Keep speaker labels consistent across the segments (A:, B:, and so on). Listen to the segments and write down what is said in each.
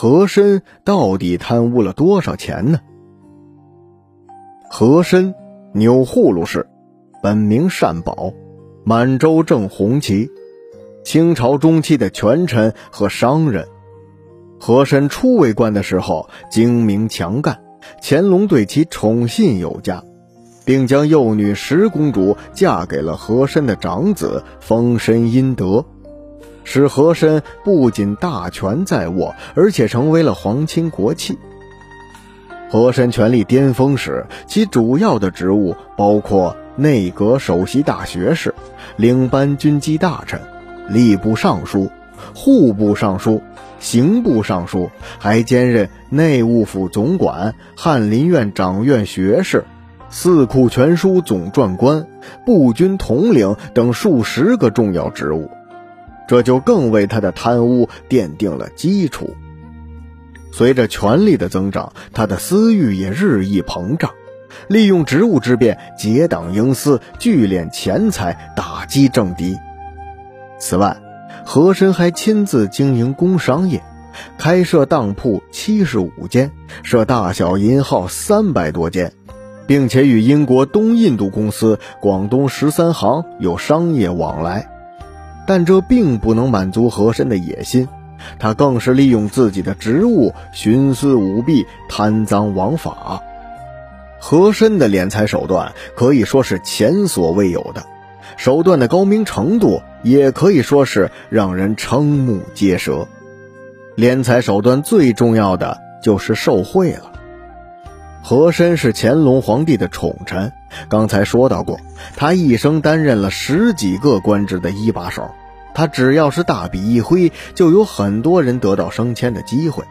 A: 和珅到底贪污了多少钱呢？和珅，钮祜禄氏，本名善宝，满洲正红旗，清朝中期的权臣和商人。和珅初为官的时候精明强干，乾隆对其宠信有加，并将幼女十公主嫁给了和珅的长子，封身阴德，使和珅不仅大权在握，而且成为了皇亲国戚。和珅权力巅峰时，其主要的职务包括内阁首席大学士、领班军机大臣、吏部尚书、户部尚书、刑部尚书，还兼任内务府总管、翰林院掌院学士、四库全书总撰官、步军统领等数十个重要职务，这就更为他的贪污奠定了基础。随着权力的增长，他的私欲也日益膨胀，利用职务之便结党营私，聚敛钱财，打击政敌。此外，和珅还亲自经营工商业，开设当铺七十五间，设大小银号三百多间，并且与英国东印度公司、广东十三行有商业往来。但这并不能满足和珅的野心。他更是利用自己的职务徇私舞弊、贪赃枉法。和珅的敛财手段可以说是前所未有的，手段的高明程度也可以说是让人瞠目结舌。敛财手段最重要的就是受贿了。和珅是乾隆皇帝的宠臣，刚才说到过，他一生担任了十几个官职的一把手。他只要是大笔一挥，就有很多人得到升迁的机会。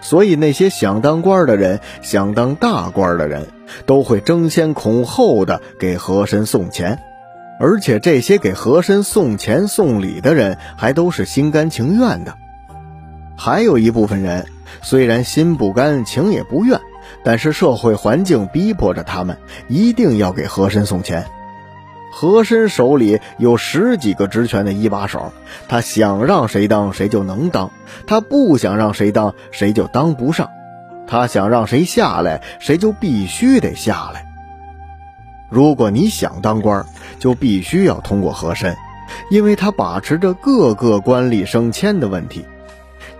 A: 所以那些想当官的人、想当大官的人，都会争先恐后的给和珅送钱，而且这些给和珅送钱送礼的人，还都是心甘情愿的。还有一部分人，虽然心不甘情也不愿，但是社会环境逼迫着他们，一定要给和珅送钱。和珅手里有十几个职权的一把手，他想让谁当谁就能当，他不想让谁当谁就当不上，他想让谁下来谁就必须得下来。如果你想当官，就必须要通过和珅，因为他把持着各个官吏升迁的问题。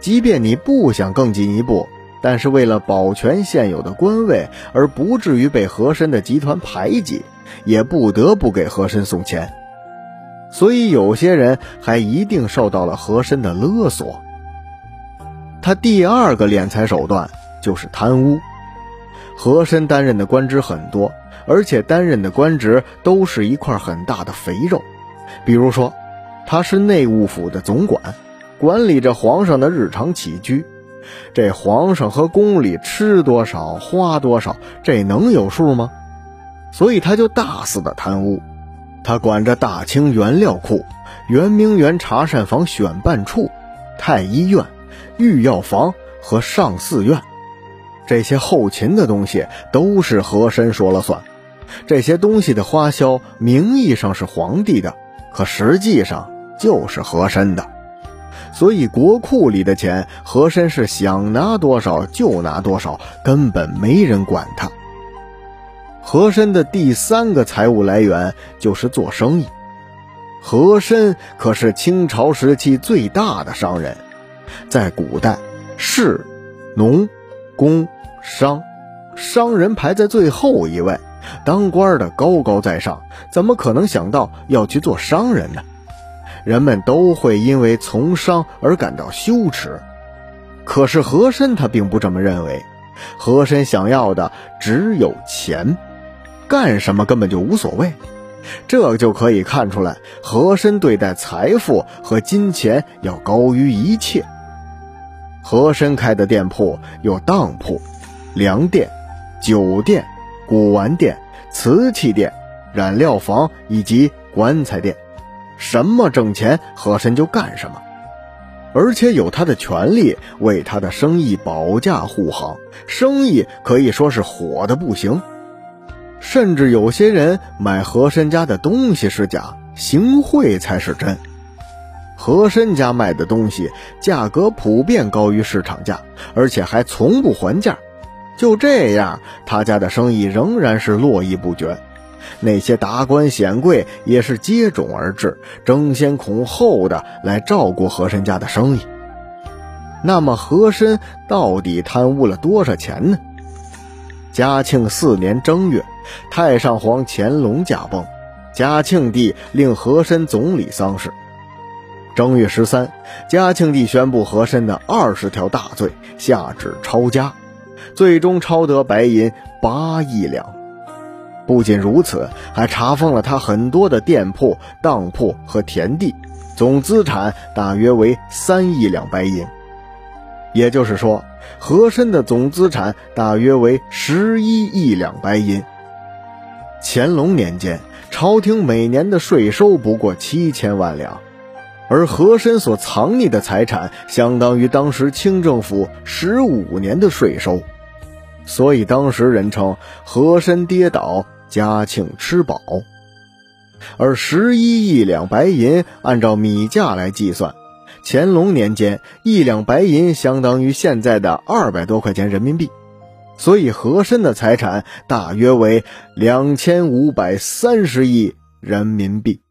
A: 即便你不想更进一步，但是为了保全现有的官位，而不至于被和珅的集团排挤。也不得不给和珅送钱，所以有些人还一定受到了和珅的勒索。他第二个敛财手段就是贪污。和珅担任的官职很多，而且担任的官职都是一块很大的肥肉。比如说，他是内务府的总管，管理着皇上的日常起居。这皇上和宫里吃多少、花多少，这能有数吗？所以他就大肆的贪污，他管着大清原料库、圆明园茶膳房选办处、太医院、御药房和上寺院，这些后勤的东西都是和珅说了算。这些东西的花销名义上是皇帝的，可实际上就是和珅的。所以国库里的钱，和珅是想拿多少就拿多少，根本没人管他。和珅的第三个财务来源就是做生意。和珅可是清朝时期最大的商人，在古代，士、农、工、商，商人排在最后一位，当官的高高在上，怎么可能想到要去做商人呢？人们都会因为从商而感到羞耻。可是和珅他并不这么认为，和珅想要的只有钱。干什么根本就无所谓，这就可以看出来，和珅对待财富和金钱要高于一切。和珅开的店铺有当铺、粮店、酒店、古玩店、瓷器店、染料房以及棺材店，什么挣钱和珅就干什么，而且有他的权利为他的生意保驾护航，生意可以说是火的不行。甚至有些人买和珅家的东西是假，行贿才是真。和珅家卖的东西价格普遍高于市场价，而且还从不还价。就这样，他家的生意仍然是络绎不绝。那些达官显贵也是接踵而至，争先恐后的来照顾和珅家的生意。那么，和珅到底贪污了多少钱呢？嘉庆四年正月，太上皇乾隆驾崩，嘉庆帝令和珅总理丧事。正月十三，嘉庆帝宣布和珅的二十条大罪，下旨抄家，最终抄得白银八亿两。不仅如此，还查封了他很多的店铺、当铺和田地，总资产大约为三亿两白银。也就是说。和珅的总资产大约为十一亿两白银。乾隆年间，朝廷每年的税收不过七千万两，而和珅所藏匿的财产相当于当时清政府十五年的税收，所以当时人称和珅跌倒，嘉庆吃饱。而十一亿两白银，按照米价来计算。乾隆年间，一两白银相当于现在的二百多块钱人民币，所以和珅的财产大约为两千五百三十亿人民币。